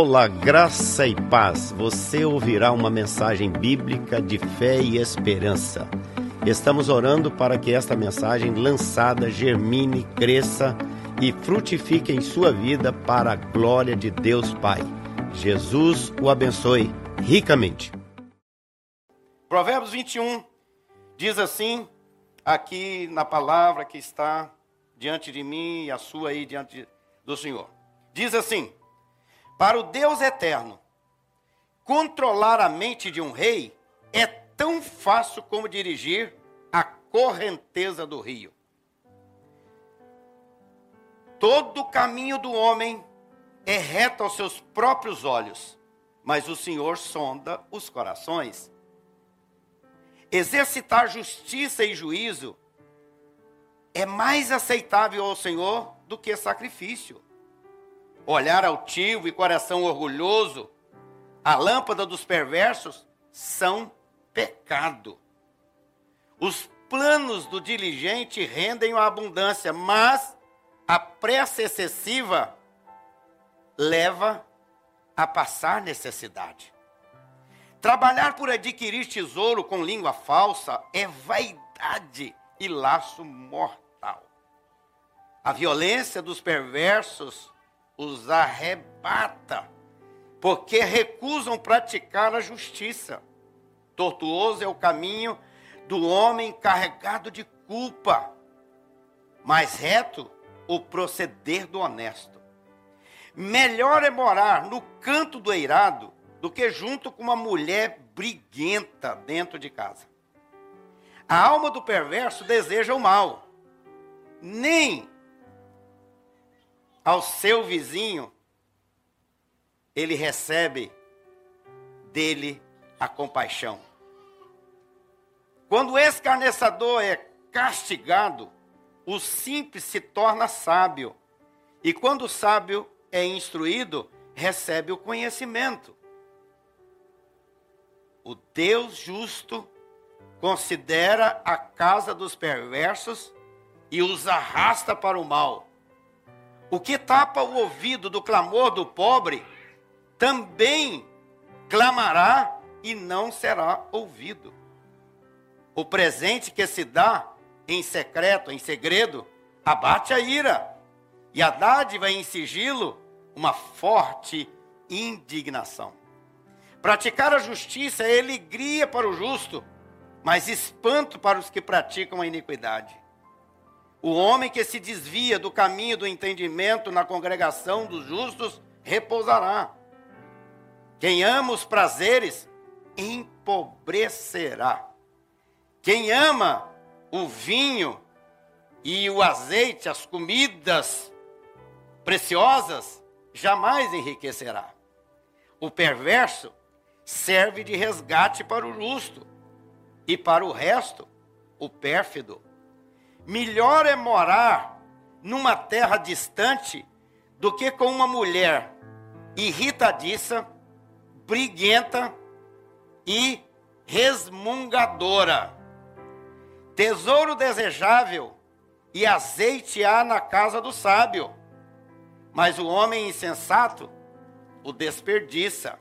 Olá, graça e paz. Você ouvirá uma mensagem bíblica de fé e esperança. Estamos orando para que esta mensagem lançada germine, cresça e frutifique em sua vida para a glória de Deus Pai. Jesus o abençoe ricamente. Provérbios 21 diz assim, aqui na palavra que está diante de mim e a sua aí diante do Senhor. Diz assim: Para o Deus eterno, controlar a mente de um rei é tão fácil como dirigir a correnteza do rio. Todo o caminho do homem é reto aos seus próprios olhos, mas o Senhor sonda os corações. Exercitar justiça e juízo é mais aceitável ao Senhor do que sacrifício. Olhar altivo e coração orgulhoso, a lâmpada dos perversos, são pecado. Os planos do diligente rendem a abundância, mas a pressa excessiva leva a passar necessidade. Trabalhar por adquirir tesouro com língua falsa é vaidade e laço mortal. A violência dos perversos os arrebata, porque recusam praticar a justiça. Tortuoso é o caminho do homem carregado de culpa, mais reto o proceder do honesto. Melhor é morar no canto do eirado do que junto com uma mulher briguenta dentro de casa. A alma do perverso deseja o mal, nem ao seu vizinho ele recebe dele a compaixão. Quando o escarnecedor é castigado, o simples se torna sábio, e quando o sábio é instruído, recebe o conhecimento. O Deus justo considera a casa dos perversos e os arrasta para o mal. O que tapa o ouvido do clamor do pobre, também clamará e não será ouvido. O presente que se dá em secreto, em segredo, abate a ira, e a dádiva em sigilo, uma forte indignação. Praticar a justiça é alegria para o justo, mas espanto para os que praticam a iniquidade. O homem que se desvia do caminho do entendimento na congregação dos justos repousará. Quem ama os prazeres empobrecerá. Quem ama o vinho e o azeite, as comidas preciosas, jamais enriquecerá. O perverso serve de resgate para o justo e para o resto, o pérfido. Melhor é morar numa terra distante do que com uma mulher irritadiça, briguenta e resmungadora. Tesouro desejável e azeite há na casa do sábio, mas o homem insensato o desperdiça.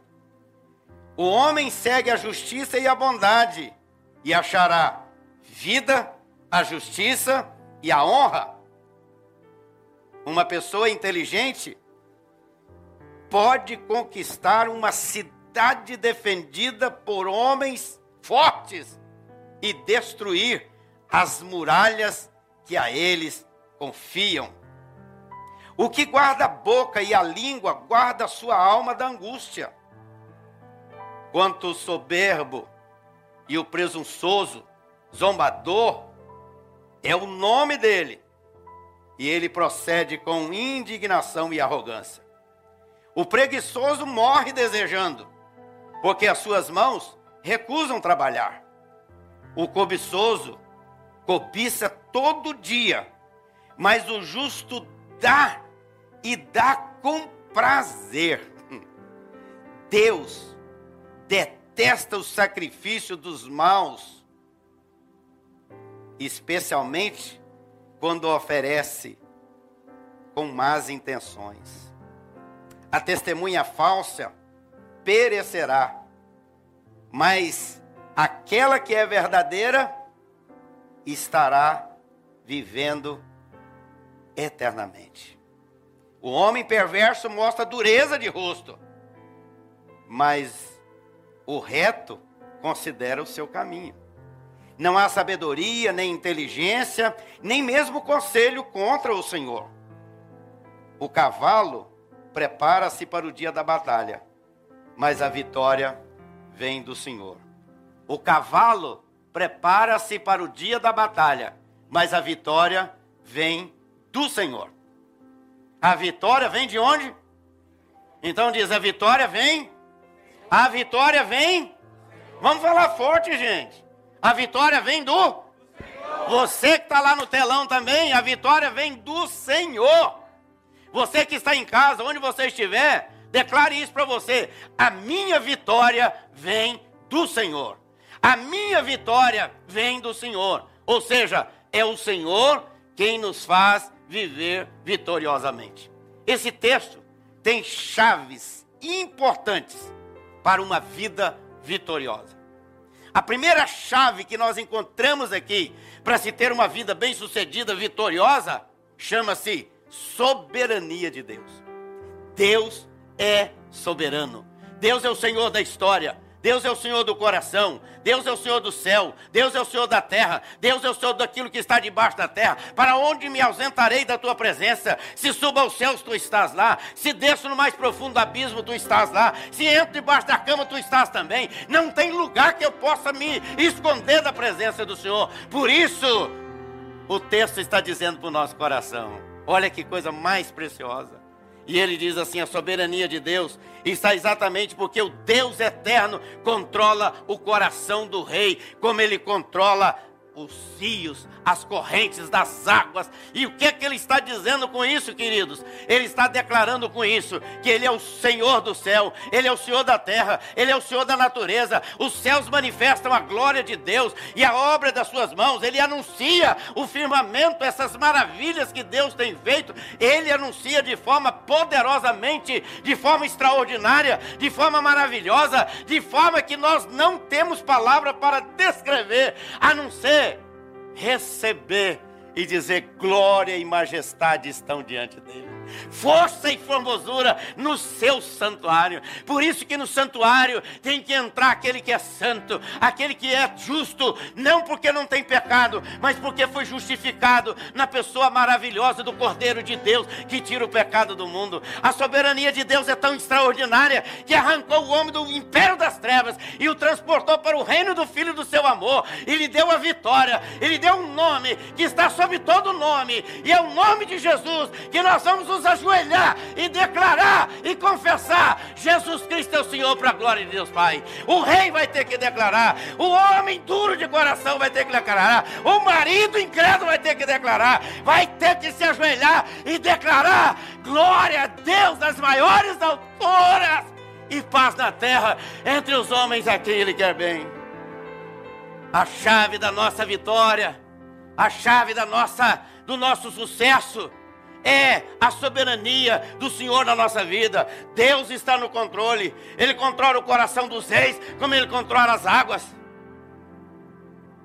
O homem segue a justiça e a bondade, e achará vida, a justiça e a honra. Uma pessoa inteligente pode conquistar uma cidade defendida por homens fortes e destruir as muralhas que a eles confiam. O que guarda a boca e a língua guarda a sua alma da angústia. Quanto o soberbo e o presunçoso, zombador, é o nome dele. E ele procede com indignação e arrogância. O preguiçoso morre desejando, porque as suas mãos recusam trabalhar. O cobiçoso cobiça todo dia, mas o justo dá e dá com prazer. Deus detesta o sacrifício dos maus, especialmente quando oferece com más intenções. a testemunha falsa perecerá, mas aquela que é verdadeira estará vivendo eternamente. O homem perverso mostra dureza de rosto, mas o reto considera o seu caminho. Não há sabedoria, nem inteligência, nem mesmo conselho contra o Senhor. O cavalo prepara-se para o dia da batalha, mas a vitória vem do Senhor. O cavalo prepara-se para o dia da batalha, mas a vitória vem do Senhor. A vitória vem de onde? Então diz: a vitória vem. A vitória vem. Vamos falar forte, gente. A vitória vem do. Você que está lá no telão também, a vitória vem do Senhor. Você que está em casa, onde você estiver, declare isso para você. A minha vitória vem do Senhor. A minha vitória vem do Senhor. Ou seja, é o Senhor quem nos faz viver vitoriosamente. Esse texto tem chaves importantes para uma vida vitoriosa. A primeira chave que nós encontramos aqui para se ter uma vida bem-sucedida, vitoriosa, chama-se soberania de Deus. Deus é soberano. Deus é o Senhor da história. Deus é o Senhor do coração, Deus é o Senhor do céu, Deus é o Senhor da terra, Deus é o Senhor daquilo que está debaixo da terra. Para onde me ausentarei da tua presença? Se suba aos céus, tu estás lá. Se desço no mais profundo abismo, tu estás lá. Se entro debaixo da cama, tu estás também. Não tem lugar que eu possa me esconder da presença do Senhor. Por isso, o texto está dizendo para o nosso coração: olha que coisa mais preciosa. E ele diz assim: a soberania de Deus está exatamente porque o Deus eterno controla o coração do rei, como ele controla os rios, as correntes das águas. E o que é que ele está dizendo com isso, queridos? Ele está declarando com isso que ele é o Senhor do céu, ele é o Senhor da terra, ele é o Senhor da natureza. Os céus manifestam a glória de Deus e a obra das suas mãos. Ele anuncia o firmamento, essas maravilhas que Deus tem feito. Ele anuncia de forma poderosamente, de forma extraordinária, de forma maravilhosa, de forma que nós não temos palavra para descrever, a não ser receber e dizer glória e majestade estão diante dele força e formosura no seu santuário. Por isso que no santuário tem que entrar aquele que é santo, aquele que é justo, não porque não tem pecado, mas porque foi justificado na pessoa maravilhosa do Cordeiro de Deus que tira o pecado do mundo. A soberania de Deus é tão extraordinária que arrancou o homem do império das trevas e o transportou para o reino do Filho do seu amor. E lhe deu a vitória, ele deu um nome que está sobre todo nome, e é o nome de Jesus que nós vamos nos ajoelhar e declarar e confessar: Jesus Cristo é o Senhor para a glória de Deus Pai. O rei vai ter que declarar, o homem duro de coração vai ter que declarar, o marido incrédulo vai ter que declarar, vai ter que se ajoelhar e declarar: glória a Deus das maiores alturas e paz na terra entre os homens a quem Ele quer bem. A chave da nossa vitória, a chave da nossa, do nosso sucesso é a soberania do Senhor na nossa vida. Deus está no controle. Ele controla o coração dos reis, como ele controla as águas.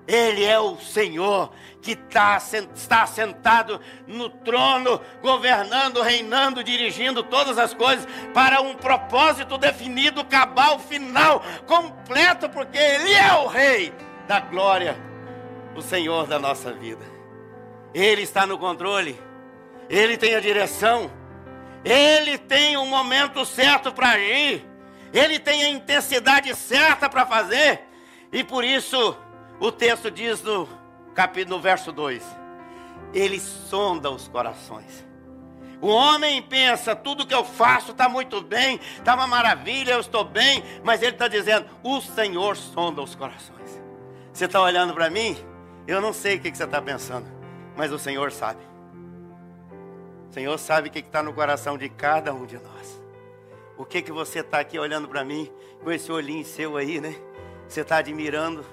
Ele é o Senhor que tá, está sentado no trono, governando, reinando, dirigindo todas as coisas para um propósito definido, cabal, final, completo, porque Ele é o Rei da glória, o Senhor da nossa vida. Ele está no controle. Ele tem a direção, Ele tem o momento certo para agir, Ele tem a intensidade certa para fazer, e por isso o texto diz no, capítulo, no verso 2: Ele sonda os corações. O homem pensa, tudo que eu faço está muito bem, está uma maravilha, eu estou bem, mas ele está dizendo, o Senhor sonda os corações. Você está olhando para mim? Eu não sei o que, que você está pensando, mas o Senhor sabe. Senhor sabe o que está no coração de cada um de nós. O que que você está aqui olhando para mim, com esse olhinho seu aí, né? Você está admirando,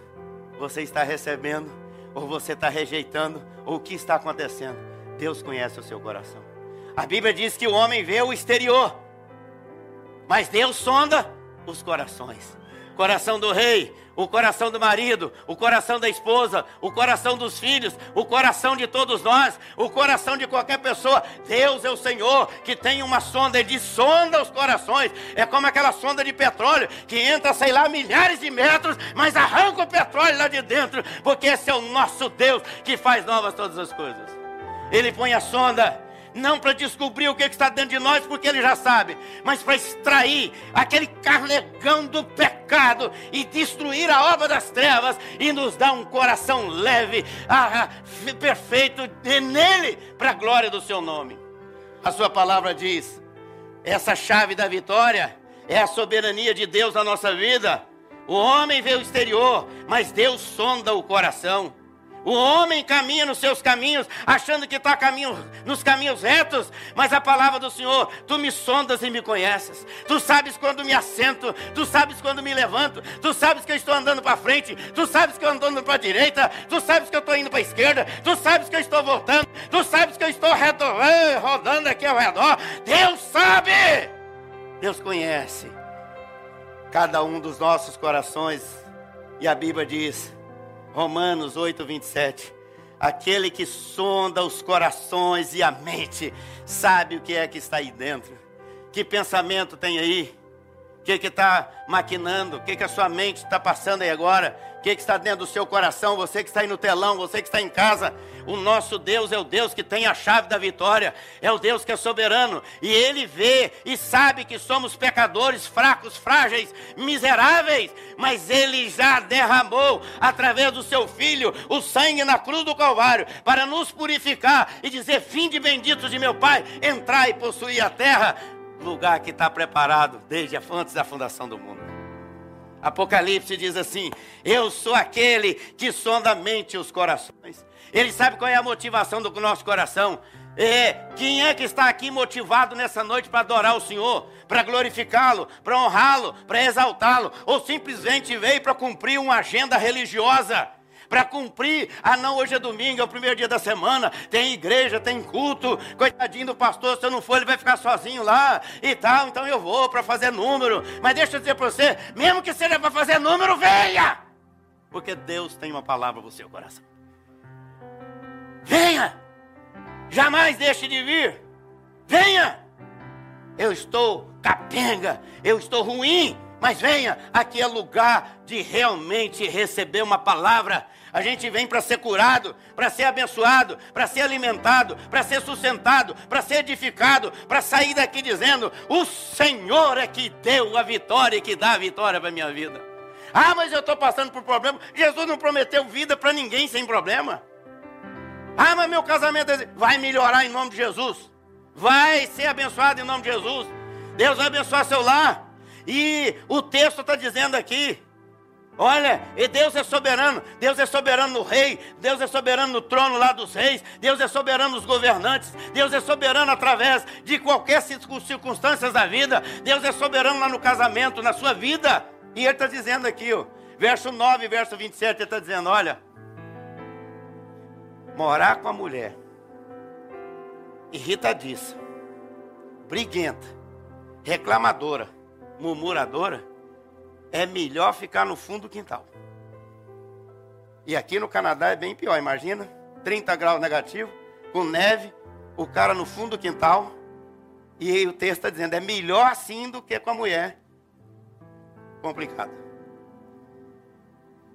você está recebendo, ou você está rejeitando, ou o que está acontecendo? Deus conhece o seu coração. A Bíblia diz que o homem vê o exterior, Mas Deus sonda os corações. Coração do rei, o coração do marido, o coração da esposa, o coração dos filhos, o coração de todos nós, o coração de qualquer pessoa. Deus é o Senhor que tem uma sonda, ele sonda os corações. É como aquela sonda de petróleo que entra, sei lá, milhares de metros, mas arranca o petróleo lá de dentro, porque esse é o nosso Deus que faz novas todas as coisas. Ele põe a sonda não para descobrir o que está dentro de nós, porque ele já sabe, mas para extrair aquele carnegão do pecado e destruir a obra das trevas e nos dar um coração leve, ah, perfeito nele, para a glória do seu nome. A sua palavra diz: essa chave da vitória é a soberania de Deus na nossa vida. O homem vê o exterior, mas Deus sonda o coração. O homem caminha nos seus caminhos, achando que está caminho, nos caminhos retos, mas a palavra do Senhor, tu me sondas e me conheces. Tu sabes quando me assento, tu sabes quando me levanto, tu sabes que eu estou andando para frente, tu sabes que eu estou andando para a direita, tu sabes que eu estou indo para a esquerda, tu sabes que eu estou voltando, tu sabes que eu estou rodando aqui ao redor. Deus sabe, Deus conhece cada um dos nossos corações, e a Bíblia diz Romanos 8, 27. Aquele que sonda os corações e a mente, sabe o que é que está aí dentro. Que pensamento tem aí? O que está maquinando? O que, que a sua mente está passando aí agora? O que, que está dentro do seu coração? Você que está aí no telão, você que está em casa. O nosso Deus é o Deus que tem a chave da vitória, é o Deus que é soberano, e Ele vê e sabe que somos pecadores, fracos, frágeis, miseráveis, mas Ele já derramou, através do Seu Filho, o sangue na cruz do Calvário, para nos purificar e dizer: Fim de benditos de meu Pai, entrar e possuir a terra, lugar que está preparado desde antes da fundação do mundo. Apocalipse diz assim: Eu sou aquele que sonda a mente e os corações. Ele sabe qual é a motivação do nosso coração. Quem é que está aqui motivado nessa noite para adorar o Senhor, para glorificá-lo, para honrá-lo, para exaltá-lo, ou simplesmente veio para cumprir uma agenda religiosa? Para cumprir. Ah, não, hoje é domingo, é o primeiro dia da semana, tem igreja, tem culto. Coitadinho do pastor, se eu não for, ele vai ficar sozinho lá e tal. Então eu vou para fazer número. Mas deixa eu dizer para você: mesmo que seja para fazer número, venha! Porque Deus tem uma palavra para o seu coração. Venha! Jamais deixe de vir. Venha! Eu estou capenga, eu estou ruim, mas venha, aqui é lugar de realmente receber uma palavra. A gente vem para ser curado, para ser abençoado, para ser alimentado, para ser sustentado, para ser edificado, para sair daqui dizendo: O Senhor é que deu a vitória e que dá a vitória para a minha vida. Ah, mas eu estou passando por problema. Jesus não prometeu vida para ninguém sem problema. Ah, mas meu casamento é vai melhorar em nome de Jesus. Vai ser abençoado em nome de Jesus. Deus vai abençoar seu lar. E o texto está dizendo aqui: olha, e Deus é soberano, Deus é soberano no rei, Deus é soberano no trono lá dos reis, Deus é soberano nos governantes, Deus é soberano através de qualquer circunstância da vida, Deus é soberano lá no casamento, na sua vida. E ele está dizendo aqui, ó, verso 9, verso 27, ele está dizendo: olha morar com a mulher irritadiça, briguenta, reclamadora, murmuradora, é melhor ficar no fundo do quintal. E aqui no Canadá é bem pior, imagina, 30 graus negativo, com neve, o cara no fundo do quintal, e aí o texto está dizendo, é melhor assim do que com a mulher. Complicado.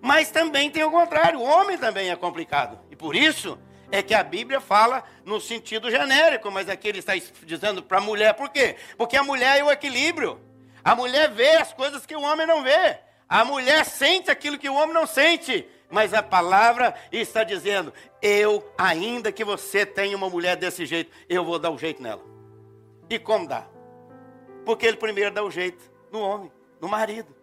Mas também tem o contrário, o homem também é complicado. E por isso é que a Bíblia fala no sentido genérico, mas aqui ele está dizendo para a mulher, por quê? Porque a mulher é o equilíbrio. A mulher vê as coisas que o homem não vê. A mulher sente aquilo que o homem não sente. Mas a palavra está dizendo: eu, ainda que você tenha uma mulher desse jeito, eu vou dar o um jeito nela. E como dá? Porque ele primeiro dá o um jeito no homem, no marido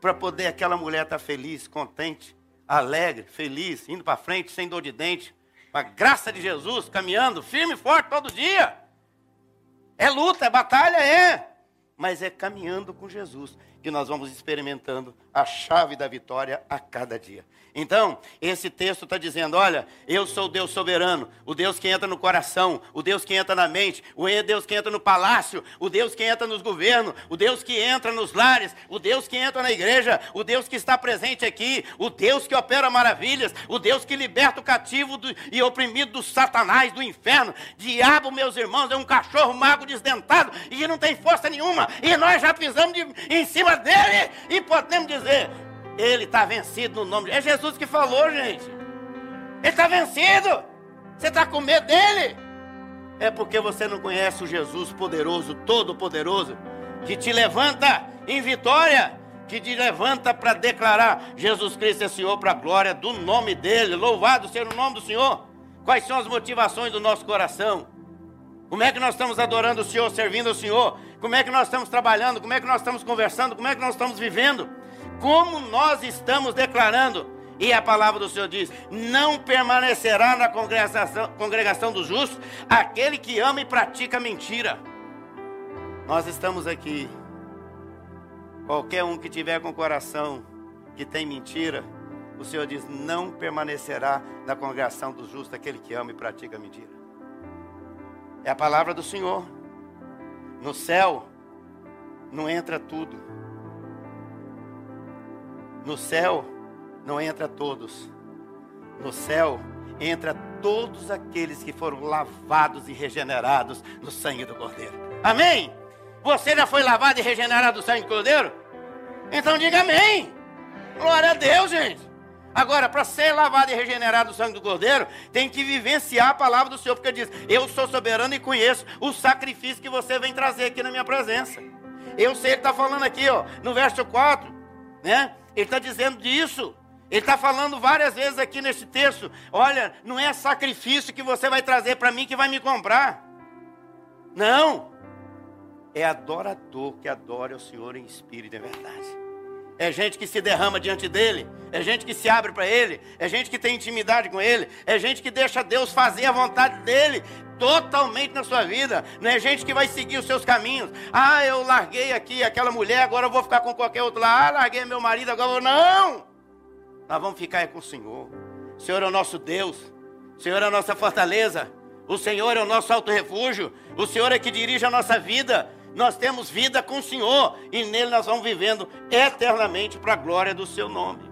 para poder aquela mulher estar tá feliz, contente, alegre, feliz, indo para frente, sem dor de dente, com a graça de Jesus, caminhando firme e forte todo dia. É luta, é batalha, é. Mas é caminhando com Jesus que nós vamos experimentando a chave da vitória a cada dia. Então, esse texto está dizendo: olha, eu sou o Deus soberano, o Deus que entra no coração, o Deus que entra na mente, o Deus que entra no palácio, o Deus que entra nos governos, o Deus que entra nos lares, o Deus que entra na igreja, o Deus que está presente aqui, o Deus que opera maravilhas, o Deus que liberta o cativo do, e oprimido do Satanás, do inferno. Diabo, meus irmãos, é um cachorro mago desdentado e não tem força nenhuma, e nós já pisamos de, em cima dele e podemos dizer: ele está vencido no nome de É Jesus que falou, gente. Ele está vencido. Você está com medo dele? É porque você não conhece o Jesus poderoso, todo-poderoso, que te levanta em vitória, que te levanta para declarar Jesus Cristo é Senhor para a glória do nome dele. Louvado seja o nome do Senhor. Quais são as motivações do nosso coração? Como é que nós estamos adorando o Senhor, servindo o Senhor? Como é que nós estamos trabalhando? Como é que nós estamos conversando? Como é que nós estamos vivendo? como nós estamos declarando. E a palavra do Senhor diz: Não permanecerá na congregação, congregação dos justos aquele que ama e pratica mentira. Nós estamos aqui. Qualquer um que tiver com o coração que tem mentira, o Senhor diz: Não permanecerá na congregação dos justos aquele que ama e pratica mentira. É a palavra do Senhor. No céu não entra tudo no céu não entra todos. No céu entra todos aqueles que foram lavados e regenerados no sangue do Cordeiro. Amém? Você já foi lavado e regenerado no sangue do Cordeiro? Então diga amém. Glória a Deus, gente. Agora, para ser lavado e regenerado no sangue do Cordeiro, tem que vivenciar a palavra do Senhor, porque diz: Eu sou soberano e conheço o sacrifício que você vem trazer aqui na minha presença. Eu sei, ele está falando aqui, ó, no verso 4, né? Ele está dizendo disso. Ele está falando várias vezes aqui nesse texto: olha, não é sacrifício que você vai trazer para mim que vai me comprar. Não. É adorador que adora o Senhor em espírito e verdade. É gente que se derrama diante dele, é gente que se abre para ele, é gente que tem intimidade com ele, é gente que deixa Deus fazer a vontade dele totalmente na sua vida. Não é gente que vai seguir os seus caminhos. Ah, eu larguei aqui aquela mulher, agora eu vou ficar com qualquer outro lá. Ah, larguei meu marido, agora eu vou. Não! Nós vamos ficar com o Senhor. O Senhor é o nosso Deus. O Senhor é a nossa fortaleza. O Senhor é o nosso alto refúgio. O Senhor é que dirige a nossa vida. Nós temos vida com o Senhor e nele nós vamos vivendo eternamente para a glória do seu nome.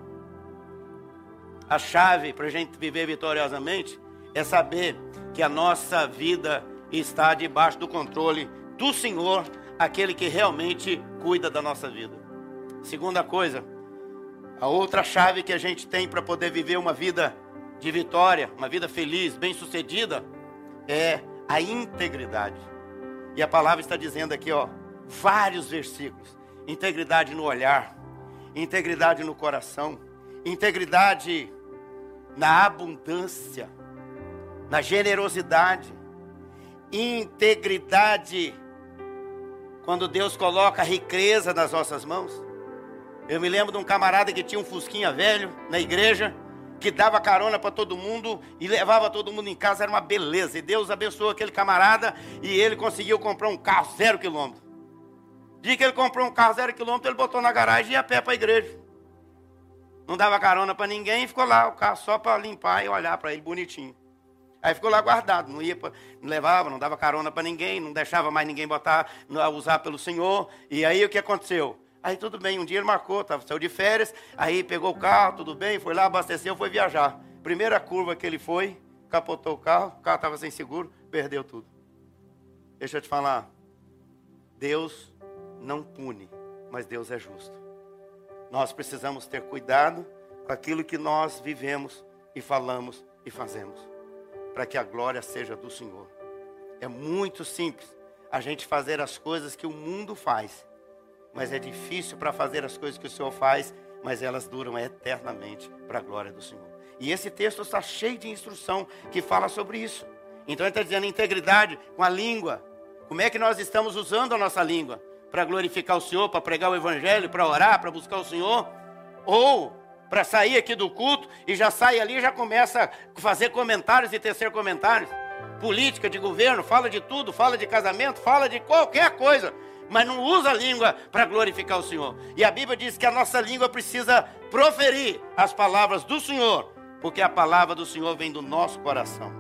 A chave para a gente viver vitoriosamente é saber que a nossa vida está debaixo do controle do Senhor, aquele que realmente cuida da nossa vida. Segunda coisa, a outra chave que a gente tem para poder viver uma vida de vitória, uma vida feliz, bem-sucedida, é a integridade. E a palavra está dizendo aqui, ó, vários versículos: integridade no olhar, integridade no coração, integridade na abundância, na generosidade, integridade, quando Deus coloca riqueza nas nossas mãos. Eu me lembro de um camarada que tinha um fusquinha velho na igreja, que dava carona para todo mundo e levava todo mundo em casa, era uma beleza. E Deus abençoou aquele camarada e ele conseguiu comprar um carro zero quilômetro. Dia que ele comprou um carro zero quilômetro, ele botou na garagem e ia a pé para a igreja. Não dava carona para ninguém e ficou lá o carro só para limpar e olhar para ele bonitinho. Aí ficou lá guardado, não ia, pra, não levava, não dava carona para ninguém, não deixava mais ninguém botar, usar pelo Senhor. E aí o que aconteceu? Aí tudo bem, um dia ele marcou, tava, saiu de férias, aí pegou o carro, tudo bem, foi lá, abasteceu, foi viajar. Primeira curva que ele foi, capotou o carro, o carro estava sem seguro, perdeu tudo. Deixa eu te falar, Deus não pune, mas Deus é justo. Nós precisamos ter cuidado com aquilo que nós vivemos e falamos e fazemos para que a glória seja do Senhor. É muito simples a gente fazer as coisas que o mundo faz, mas é difícil para fazer as coisas que o Senhor faz, mas elas duram eternamente para a glória do Senhor. E esse texto está cheio de instrução que fala sobre isso. Então ele está dizendo integridade com a língua. Como é que nós estamos usando a nossa língua? Para glorificar o Senhor, para pregar o Evangelho, para orar, para buscar o Senhor? Ou para sair aqui do culto e já sai ali, já começa a fazer comentários e tecer comentários. Política de governo, fala de tudo, fala de casamento, fala de qualquer coisa. Mas não usa a língua para glorificar o Senhor. E a Bíblia diz que a nossa língua precisa proferir as palavras do Senhor, porque a palavra do Senhor vem do nosso coração.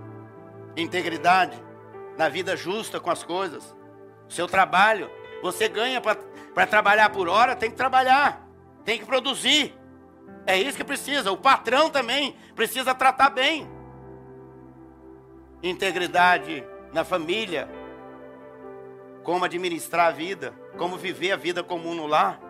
Integridade na vida justa com as coisas. Seu trabalho, você ganha para trabalhar por hora, tem que trabalhar, tem que produzir. É isso que precisa. O patrão também precisa tratar bem. Integridade na família, como administrar a vida, como viver a vida comum no lar,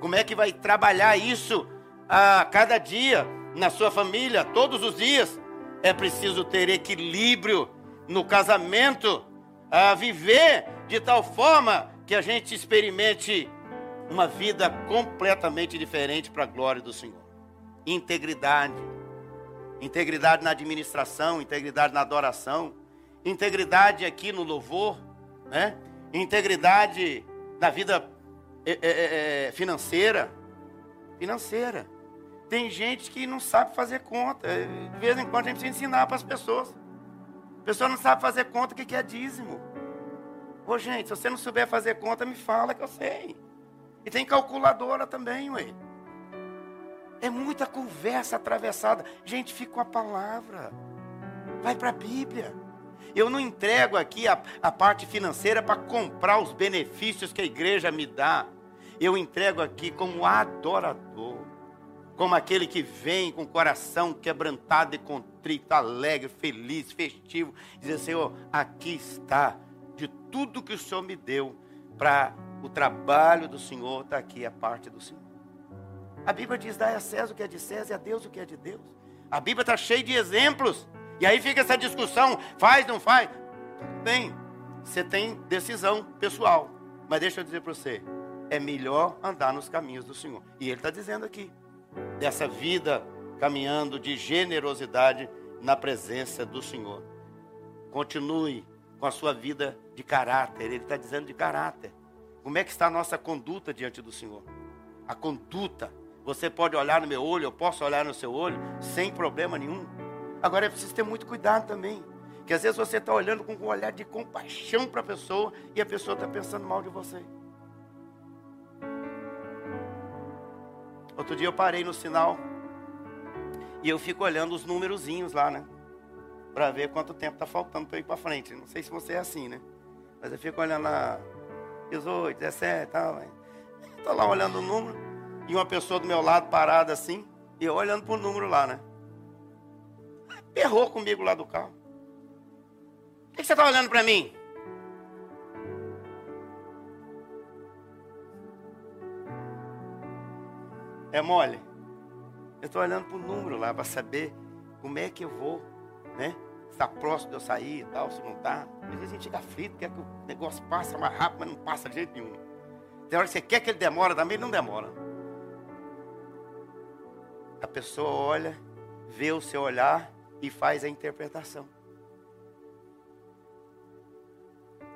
como é que vai trabalhar isso a cada dia na sua família, todos os dias. É preciso ter equilíbrio no casamento, a viver de tal forma que a gente experimente uma vida completamente diferente para a glória do Senhor. Integridade. Integridade na administração, integridade na adoração, integridade aqui no louvor, né? Integridade na vida é, é, financeira. Financeira. Tem gente que não sabe fazer conta. De vez em quando a gente precisa ensinar para as pessoas. A pessoa não sabe fazer conta o que é dízimo. Ô gente, se você não souber fazer conta, me fala que eu sei. E tem calculadora também, ué. É muita conversa atravessada. Gente, fica com a palavra. Vai para a Bíblia. Eu não entrego aqui a, a parte financeira para comprar os benefícios que a igreja me dá. Eu entrego aqui como adorador, como aquele que vem com o coração quebrantado e contrito, alegre, feliz, festivo, dizer: Senhor, aqui está, de tudo que o Senhor me deu, para o trabalho do Senhor, está aqui a parte do Senhor. A Bíblia diz: dá a César o que é de César e a Deus o que é de Deus. A Bíblia está cheia de exemplos e aí fica essa discussão, faz, não faz. Bem, você tem decisão pessoal. Mas deixa eu dizer para você, é melhor andar nos caminhos do Senhor. E Ele está dizendo aqui, dessa vida caminhando de generosidade na presença do Senhor. Continue com a sua vida de caráter. Ele está dizendo de caráter. Como é que está a nossa conduta diante do Senhor? A conduta. Você pode olhar no meu olho, eu posso olhar no seu olho, sem problema nenhum. Agora é preciso ter muito cuidado também. Que às vezes você está olhando com um olhar de compaixão para a pessoa e a pessoa está pensando mal de você. Outro dia eu parei no sinal e eu fico olhando os númerozinhos lá, né? Para ver quanto tempo está faltando para ir para frente. Não sei se você é assim, né? Mas eu fico olhando lá, 18, 17 tal. Estou lá olhando o número e uma pessoa do meu lado parada assim e eu olhando para o número lá, né? Errou comigo lá do carro. O que você está olhando para mim? É mole? Eu estou olhando para o número lá para saber como é que eu vou, né? Se está próximo de eu sair e tal, se não está. Às vezes a gente fica aflito, quer que o negócio passe mais rápido, mas não passa de jeito nenhum. Tem hora que você quer que ele demore também, ele não demora. A pessoa olha, vê o seu olhar e faz a interpretação.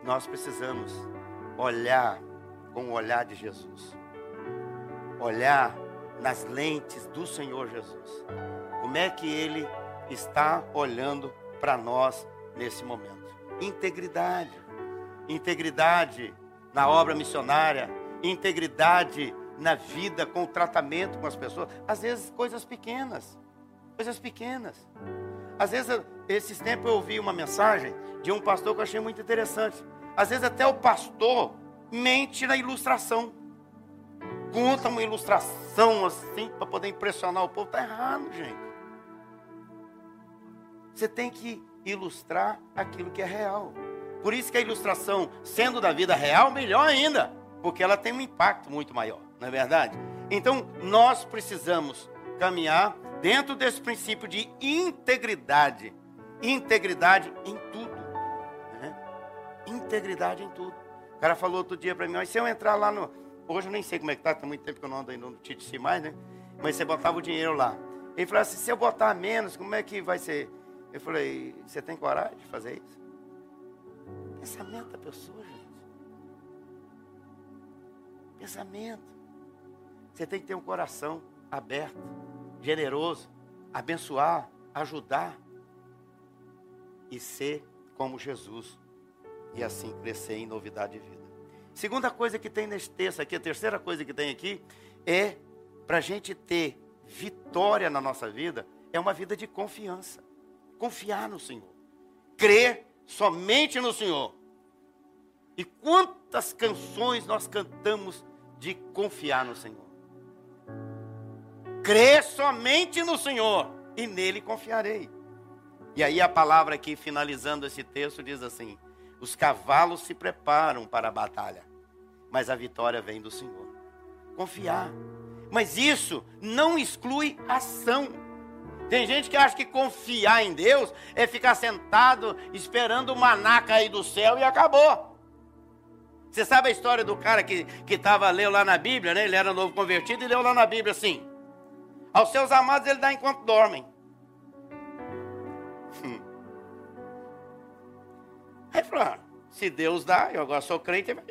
Nós precisamos olhar com o olhar de Jesus. Olhar nas lentes do Senhor Jesus. Como é que ele está olhando para nós nesse momento? Integridade. Integridade na obra missionária, integridade na vida com o tratamento com as pessoas, às vezes coisas pequenas, coisas pequenas. Às vezes, esses tempos eu ouvi uma mensagem de um pastor que eu achei muito interessante. Às vezes até o pastor mente na ilustração. Conta uma ilustração assim para poder impressionar o povo. Está errado, gente. Você tem que ilustrar aquilo que é real. Por isso que a ilustração, sendo da vida real, melhor ainda, porque ela tem um impacto muito maior, não é verdade? Então, nós precisamos caminhar dentro desse princípio de integridade. Integridade em tudo. Né? Integridade em tudo. O cara falou outro dia para mim, mas se eu entrar lá no. Hoje eu nem sei como é que tá, tem muito tempo que eu não ando aí no TTC mais, né? Mas você botava o dinheiro lá. Ele falou assim, se eu botar menos, como é que vai ser? Eu falei, você tem coragem de fazer isso? Pensamento da pessoa, gente. Pensamento. Você tem que ter um coração aberto generoso, abençoar, ajudar e ser como Jesus e assim crescer em novidade de vida. Segunda coisa que tem nesse texto aqui, a terceira coisa que tem aqui, é para a gente ter vitória na nossa vida, é uma vida de confiança. Confiar no Senhor. Crer somente no Senhor. E quantas canções nós cantamos de confiar no Senhor? Crer somente no Senhor e nele confiarei. E aí a palavra aqui, finalizando esse texto, diz assim: os cavalos se preparam para a batalha, mas a vitória vem do Senhor. Confiar. Mas isso não exclui ação. Tem gente que acha que confiar em Deus é ficar sentado esperando o maná cair do céu e acabou. Você sabe a história do cara que estava leu lá na Bíblia, né? Ele era novo convertido e leu lá na Bíblia assim: Aos seus amados ele dá enquanto dormem. Hum. Aí falou: ah, se Deus dá, eu agora sou crente, vai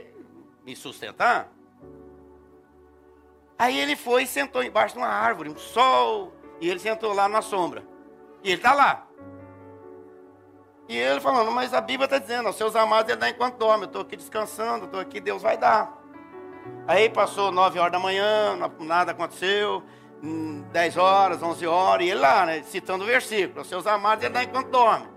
me sustentar. Aí ele foi e sentou embaixo de uma árvore, um sol, e ele sentou lá na sombra. E ele está lá. E ele falando, mas a Bíblia está dizendo, aos seus amados ele dá enquanto dorme. Eu estou aqui descansando, estou aqui, Deus vai dar. Aí passou nove horas da manhã, nada aconteceu. Hum, dez horas, onze horas, e ele lá, né, citando o versículo, aos seus amados ele dá enquanto dorme.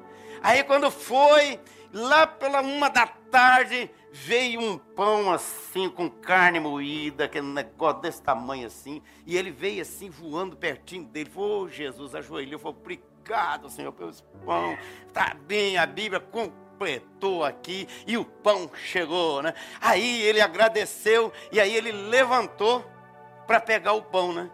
Aí quando foi, lá pela uma da tarde, veio um pão assim, com carne moída, aquele negócio desse tamanho assim, e ele veio assim, voando pertinho dele. Falou, oh, Jesus, ajoelhou, falou, obrigado, Senhor, pelo pão. Está bem, a Bíblia completou aqui, e o pão chegou, né? Aí ele agradeceu, e aí ele levantou para pegar o pão, né?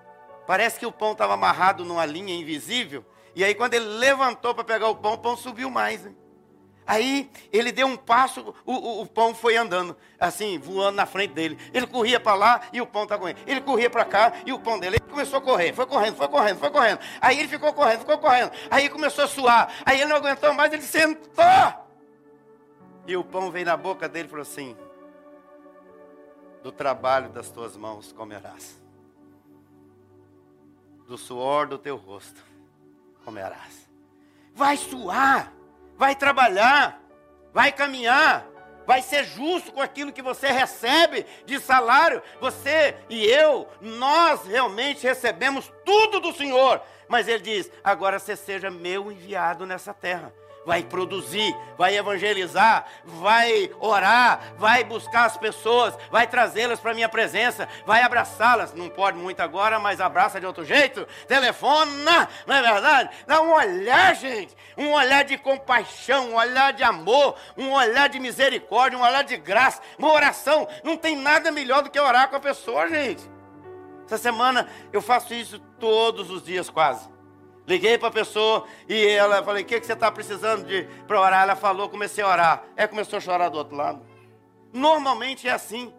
Parece que o pão estava amarrado numa linha invisível, e aí quando ele levantou para pegar o pão, o pão subiu mais, né? Aí ele deu um passo, o, o, o, pão foi andando, assim, voando na frente dele. Ele corria para lá e o pão estava correndo. Ele corria para cá e o pão dele. Ele começou a correr, foi correndo, foi correndo, foi correndo. Aí ele ficou correndo, ficou correndo. Aí começou a suar. Aí ele não aguentou mais, ele sentou. E o pão veio na boca dele e falou assim: Do trabalho das tuas mãos comerás, do suor do teu rosto comerás. Vai suar vai trabalhar, vai caminhar, vai ser justo com aquilo que você recebe de salário. Você e eu, nós realmente recebemos tudo do Senhor. Mas Ele diz: agora você seja meu enviado nessa terra vai produzir, vai evangelizar, vai orar, vai buscar as pessoas, vai trazê-las para a minha presença, vai abraçá-las. Não pode muito agora, mas abraça de outro jeito. Telefona, não é verdade? Dá um olhar, gente, um olhar de compaixão, um olhar de amor, um olhar de misericórdia, um olhar de graça, uma oração. Não tem nada melhor do que orar com a pessoa, gente. Essa semana eu faço isso todos os dias quase. Liguei para a pessoa e ela falei: "O que, que você está precisando de para orar?" Ela falou, comecei a orar. É começou a chorar do outro lado. Normalmente é assim.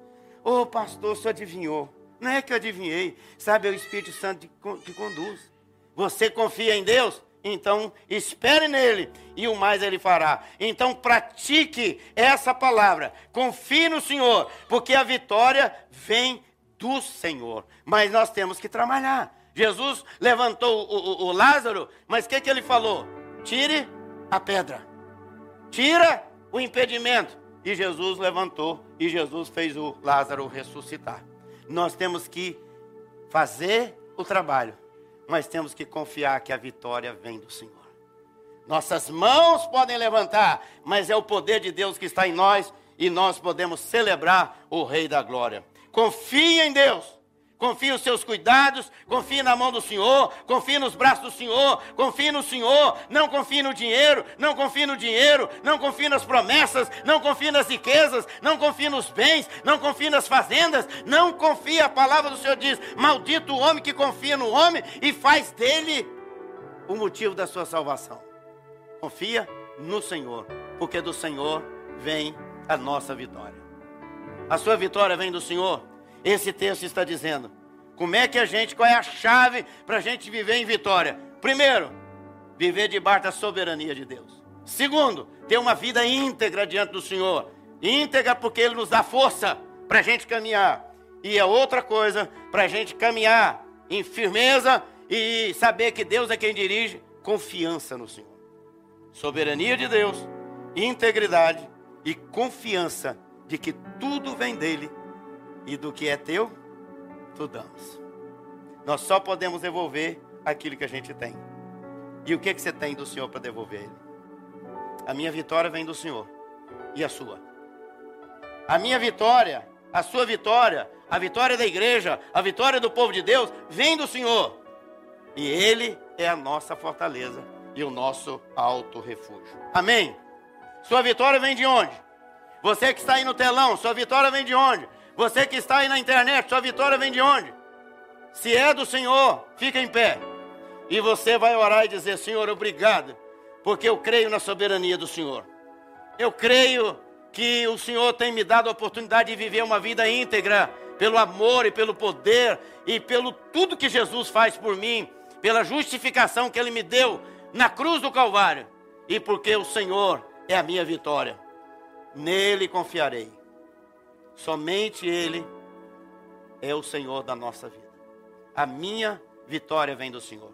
Ô oh, pastor, o senhor adivinhou? Não é que eu adivinhei, sabe? É o Espírito Santo que conduz. Você confia em Deus? Então espere nele e o mais ele fará. Então pratique essa palavra. Confie no Senhor, porque a vitória vem do Senhor. Mas nós temos que trabalhar. Jesus levantou o, o, o Lázaro, mas o que, que ele falou? Tire a pedra, tira o impedimento. E Jesus levantou e Jesus fez o Lázaro ressuscitar. Nós temos que fazer o trabalho, mas temos que confiar que a vitória vem do Senhor. Nossas mãos podem levantar, mas é o poder de Deus que está em nós e nós podemos celebrar o Rei da Glória. Confie em Deus Confie os seus cuidados, confie na mão do Senhor, confie nos braços do Senhor, confie no Senhor, não confie no dinheiro, não confie no dinheiro, não confie nas promessas, não confie nas riquezas, não confie nos bens, não confie nas fazendas, não confie, a palavra do Senhor diz: maldito o homem que confia no homem e faz dele o motivo da sua salvação. Confia no Senhor, porque do Senhor vem a nossa vitória. A sua vitória vem do Senhor esse texto está dizendo. Como é que a gente, qual é a chave para a gente viver em vitória? Primeiro, viver debaixo da soberania de Deus. Segundo, ter uma vida íntegra diante do Senhor. Íntegra porque Ele nos dá força para a gente caminhar. E é outra coisa para a gente caminhar em firmeza e saber que Deus é quem dirige, confiança no Senhor. Soberania de Deus, integridade e confiança de que tudo vem dele e do que é teu, tu damos. Nós só podemos devolver aquilo que a gente tem. E o que, que você tem do Senhor para devolver ele? A minha vitória vem do Senhor. E a sua? A minha vitória, a sua vitória, a vitória da igreja, a vitória do povo de Deus, vem do Senhor. E Ele é a nossa fortaleza e o nosso alto refúgio. Amém? Sua vitória vem de onde? Você que está aí no telão, sua vitória vem de onde? Você que está aí na internet, sua vitória vem de onde? Se é do Senhor, fica em pé. E você vai orar e dizer: Senhor, obrigado, porque eu creio na soberania do Senhor. Eu creio que o Senhor tem me dado a oportunidade de viver uma vida íntegra, pelo amor e pelo poder e pelo tudo que Jesus faz por mim, pela justificação que Ele me deu na cruz do Calvário, e porque o Senhor é a minha vitória. Nele confiarei. Somente Ele é o Senhor da nossa vida. A minha vitória vem do Senhor.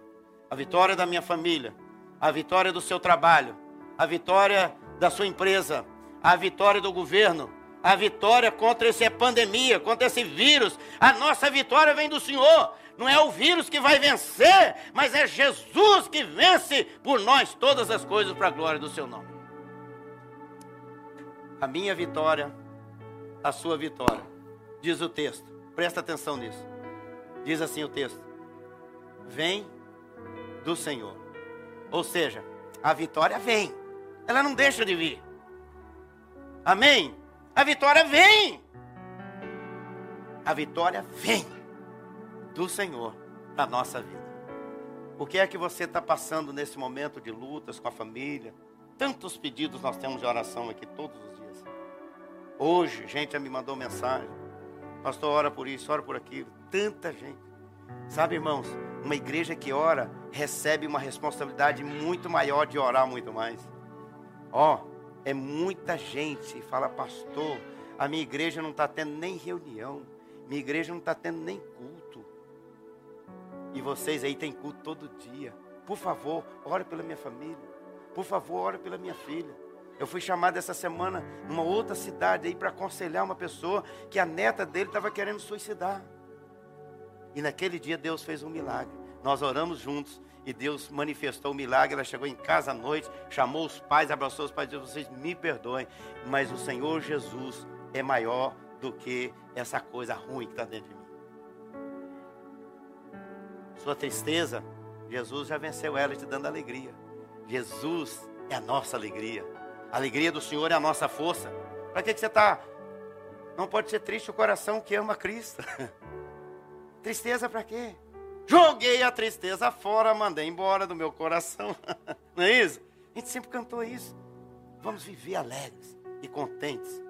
A vitória da minha família, a vitória do seu trabalho, a vitória da sua empresa, a vitória do governo, a vitória contra essa pandemia, contra esse vírus. A nossa vitória vem do Senhor. Não é o vírus que vai vencer, mas é Jesus que vence por nós todas as coisas para a glória do seu nome. A minha vitória, a sua vitória. Diz o texto. Presta atenção nisso. Diz assim o texto: Vem do Senhor. Ou seja, a vitória vem. Ela não deixa de vir. Amém? A vitória vem. A vitória vem do Senhor na nossa vida. O que é que você está passando nesse momento de lutas com a família? Tantos pedidos nós temos de oração aqui todos os dias. Hoje, gente me mandou mensagem. Pastor, ora por isso, ora por aquilo. Tanta gente. Sabe, irmãos, uma igreja que ora recebe uma responsabilidade muito maior de orar muito mais. Ó, oh, é muita gente fala, pastor, a minha igreja não está tendo nem reunião, minha igreja não está tendo nem culto. E vocês aí têm culto todo dia. Por favor, ore pela minha família. Por favor, ore pela minha filha. Eu fui chamado essa semana numa outra cidade aí para aconselhar uma pessoa que a neta dele estava querendo suicidar. E naquele dia Deus fez um milagre. Nós oramos juntos e Deus manifestou o milagre. Ela chegou em casa à noite, chamou os pais, abraçou os pais e disse: Vocês me perdoem, mas o Senhor Jesus é maior do que essa coisa ruim que está dentro de mim. Sua tristeza, Jesus já venceu ela te dando alegria. Jesus é a nossa alegria. A alegria do Senhor é a nossa força. Para que, que você está? Não pode ser triste o coração que ama Cristo. Tristeza para quê? Joguei a tristeza fora, mandei embora do meu coração. Não é isso? A gente sempre cantou isso. Vamos viver alegres e contentes,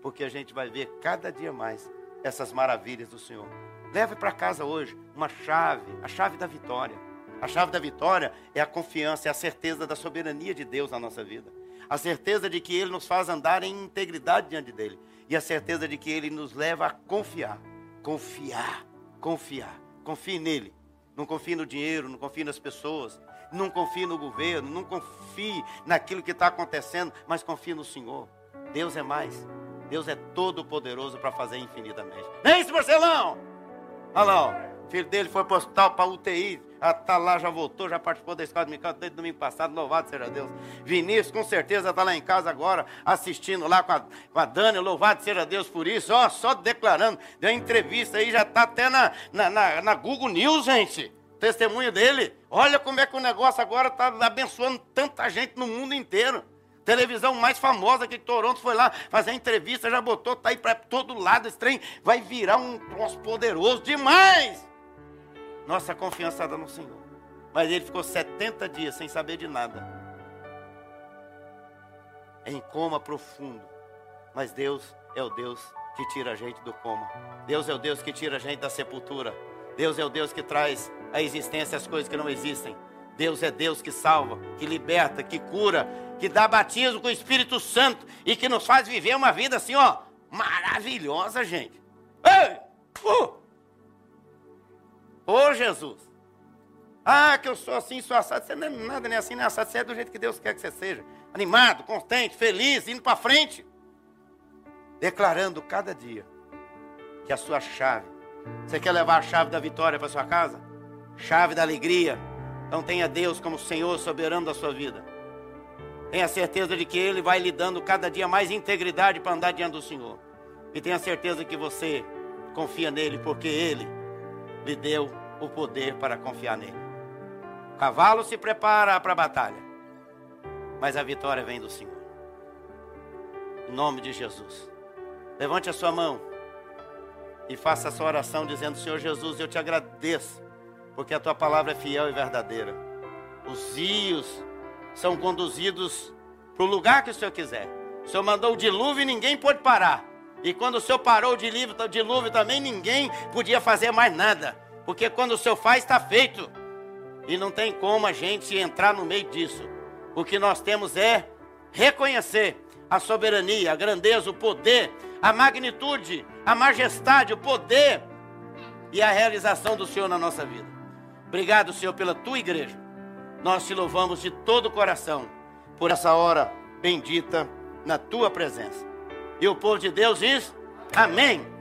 porque a gente vai ver cada dia mais essas maravilhas do Senhor. Leve para casa hoje uma chave, a chave da vitória. A chave da vitória é a confiança, é a certeza da soberania de Deus na nossa vida. A certeza de que Ele nos faz andar em integridade diante dEle. E a certeza de que Ele nos leva a confiar. Confiar, confiar. Confie nele. Não confie no dinheiro, não confie nas pessoas, não confie no governo, não confie naquilo que está acontecendo, mas confie no Senhor. Deus é mais. Deus é todo poderoso para fazer infinitamente. Nem é isso, Marcelão! Olha lá, ó. O filho dele foi para o hospital, para UTI. Já tá lá, já voltou, já participou da escola dominical desde domingo passado. Louvado seja Deus. Vinícius, com certeza, está lá em casa agora, assistindo lá com a, com a Dani. Louvado seja Deus por isso. Ó, só declarando. Deu entrevista aí, já está até na, na, na, na Google News, gente. Testemunho dele. Olha como é que o negócio agora está abençoando tanta gente no mundo inteiro. Televisão mais famosa que Toronto foi lá fazer entrevista, já botou, tá aí para todo lado. Esse trem vai virar um troço poderoso demais. Nossa confiança está no Senhor. Mas ele ficou 70 dias sem saber de nada. Em coma profundo. Mas Deus é o Deus que tira a gente do coma. Deus é o Deus que tira a gente da sepultura. Deus é o Deus que traz à existência as coisas que não existem. Deus é Deus que salva, que liberta, que cura, que dá batismo com o Espírito Santo e que nos faz viver uma vida assim, ó, maravilhosa, gente. Ei! Uh! Ô Jesus! Ah, que eu sou assim, sou assado. Você não é nada nem assim, nem assado. Você é do jeito que Deus quer que você seja. Animado, contente, feliz, indo para frente. declarando cada dia que a sua chave, você quer levar a chave da vitória para sua casa? Chave da alegria. Então tenha Deus como Senhor soberano da sua vida. Tenha certeza de que Ele vai lhe dando cada dia mais integridade para andar diante do Senhor. E tenha certeza que você confia nele, porque Ele lhe deu o poder para confiar nele. O cavalo se prepara para a batalha, mas a vitória vem do Senhor. Em nome de Jesus. Levante a sua mão e faça a sua oração dizendo: Senhor Jesus, eu te agradeço, porque a tua palavra é fiel e verdadeira. Os rios são conduzidos para o lugar que o Senhor quiser. O Senhor mandou o dilúvio e ninguém pôde parar. E quando o Senhor parou o dilúvio também, ninguém podia fazer mais nada. Porque quando o Senhor faz, está feito. E não tem como a gente entrar no meio disso. O que nós temos é reconhecer a soberania, a grandeza, o poder, a magnitude, a majestade, o poder e a realização do Senhor na nossa vida. Obrigado, Senhor, pela tua igreja. Nós te louvamos de todo o coração por essa hora bendita na tua presença. E o povo de Deus diz: Amém.